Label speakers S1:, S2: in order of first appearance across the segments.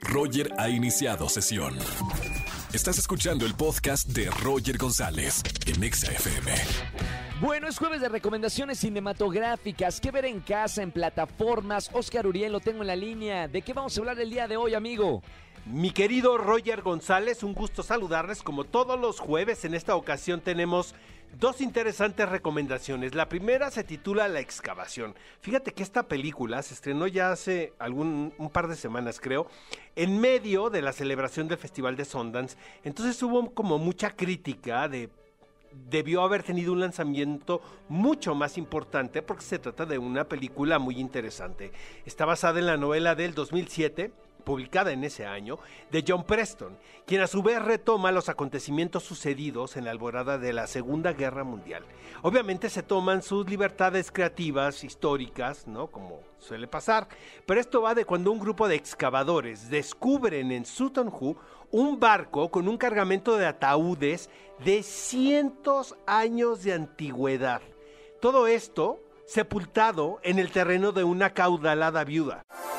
S1: Roger ha iniciado sesión. Estás escuchando el podcast de Roger González en Exa FM.
S2: Bueno, es jueves de recomendaciones cinematográficas. ¿Qué ver en casa, en plataformas? Oscar Uriel, lo tengo en la línea. ¿De qué vamos a hablar el día de hoy, amigo?
S3: Mi querido Roger González, un gusto saludarles. Como todos los jueves, en esta ocasión tenemos dos interesantes recomendaciones. La primera se titula La excavación. Fíjate que esta película se estrenó ya hace algún un par de semanas, creo, en medio de la celebración del Festival de Sundance. Entonces hubo como mucha crítica de debió haber tenido un lanzamiento mucho más importante porque se trata de una película muy interesante. Está basada en la novela del 2007 publicada en ese año, de John Preston, quien a su vez retoma los acontecimientos sucedidos en la alborada de la Segunda Guerra Mundial. Obviamente se toman sus libertades creativas, históricas, ¿no? Como suele pasar, pero esto va de cuando un grupo de excavadores descubren en Sutton Hoo un barco con un cargamento de ataúdes de cientos años de antigüedad. Todo esto sepultado en el terreno de una caudalada viuda.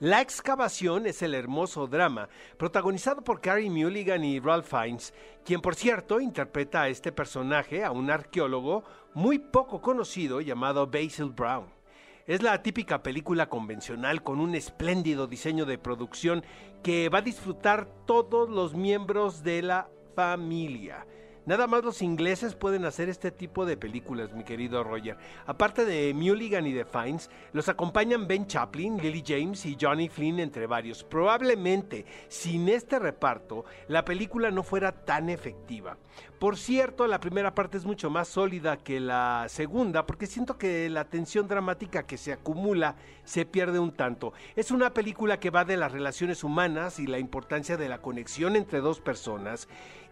S3: La excavación es el hermoso drama, protagonizado por Carrie Mulligan y Ralph Fiennes, quien por cierto interpreta a este personaje, a un arqueólogo muy poco conocido llamado Basil Brown. Es la típica película convencional con un espléndido diseño de producción que va a disfrutar todos los miembros de la familia. Nada más los ingleses pueden hacer este tipo de películas, mi querido Roger. Aparte de Mulligan y de Fiennes, los acompañan Ben Chaplin, Lily James y Johnny Flynn, entre varios. Probablemente, sin este reparto, la película no fuera tan efectiva. Por cierto, la primera parte es mucho más sólida que la segunda, porque siento que la tensión dramática que se acumula se pierde un tanto. Es una película que va de las relaciones humanas y la importancia de la conexión entre dos personas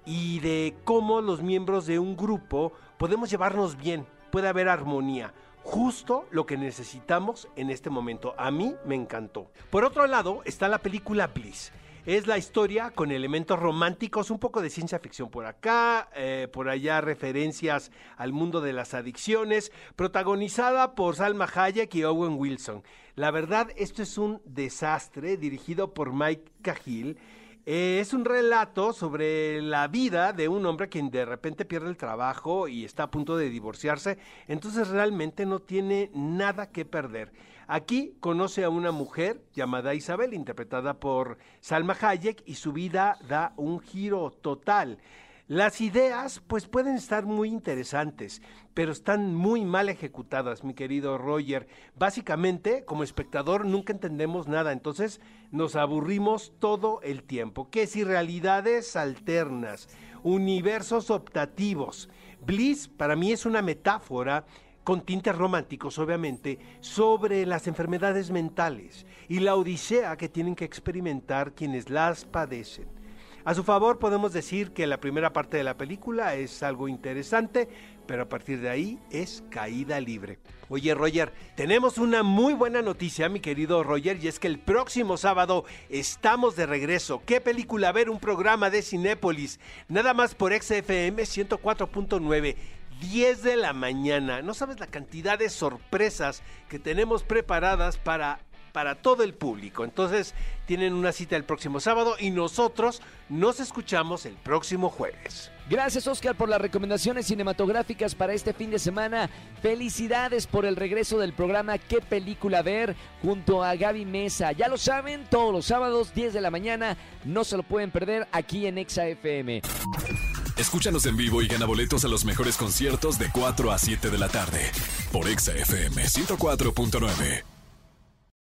S3: y de cómo los miembros de un grupo podemos llevarnos bien, puede haber armonía. Justo lo que necesitamos en este momento. A mí me encantó. Por otro lado está la película Bliss. Es la historia con elementos románticos, un poco de ciencia ficción por acá, eh, por allá referencias al mundo de las adicciones, protagonizada por Salma Hayek y Owen Wilson. La verdad, esto es un desastre dirigido por Mike Cahill eh, es un relato sobre la vida de un hombre quien de repente pierde el trabajo y está a punto de divorciarse, entonces realmente no tiene nada que perder. Aquí conoce a una mujer llamada Isabel, interpretada por Salma Hayek, y su vida da un giro total. Las ideas pues pueden estar muy interesantes, pero están muy mal ejecutadas, mi querido Roger. Básicamente, como espectador nunca entendemos nada, entonces nos aburrimos todo el tiempo. ¿Qué si realidades alternas, universos optativos? Bliss para mí es una metáfora con tintes románticos, obviamente, sobre las enfermedades mentales y la odisea que tienen que experimentar quienes las padecen. A su favor podemos decir que la primera parte de la película es algo interesante, pero a partir de ahí es caída libre. Oye Roger, tenemos una muy buena noticia, mi querido Roger, y es que el próximo sábado estamos de regreso. ¿Qué película ver? Un programa de Cinépolis, nada más por XFM 104.9. 10 de la mañana. No sabes la cantidad de sorpresas que tenemos preparadas para para todo el público. Entonces tienen una cita el próximo sábado y nosotros nos escuchamos el próximo jueves.
S2: Gracias Oscar por las recomendaciones cinematográficas para este fin de semana. Felicidades por el regreso del programa ¿Qué película ver? junto a Gaby Mesa. Ya lo saben, todos los sábados 10 de la mañana no se lo pueden perder aquí en Exa FM.
S1: Escúchanos en vivo y gana boletos a los mejores conciertos de 4 a 7 de la tarde por Exa FM 104.9.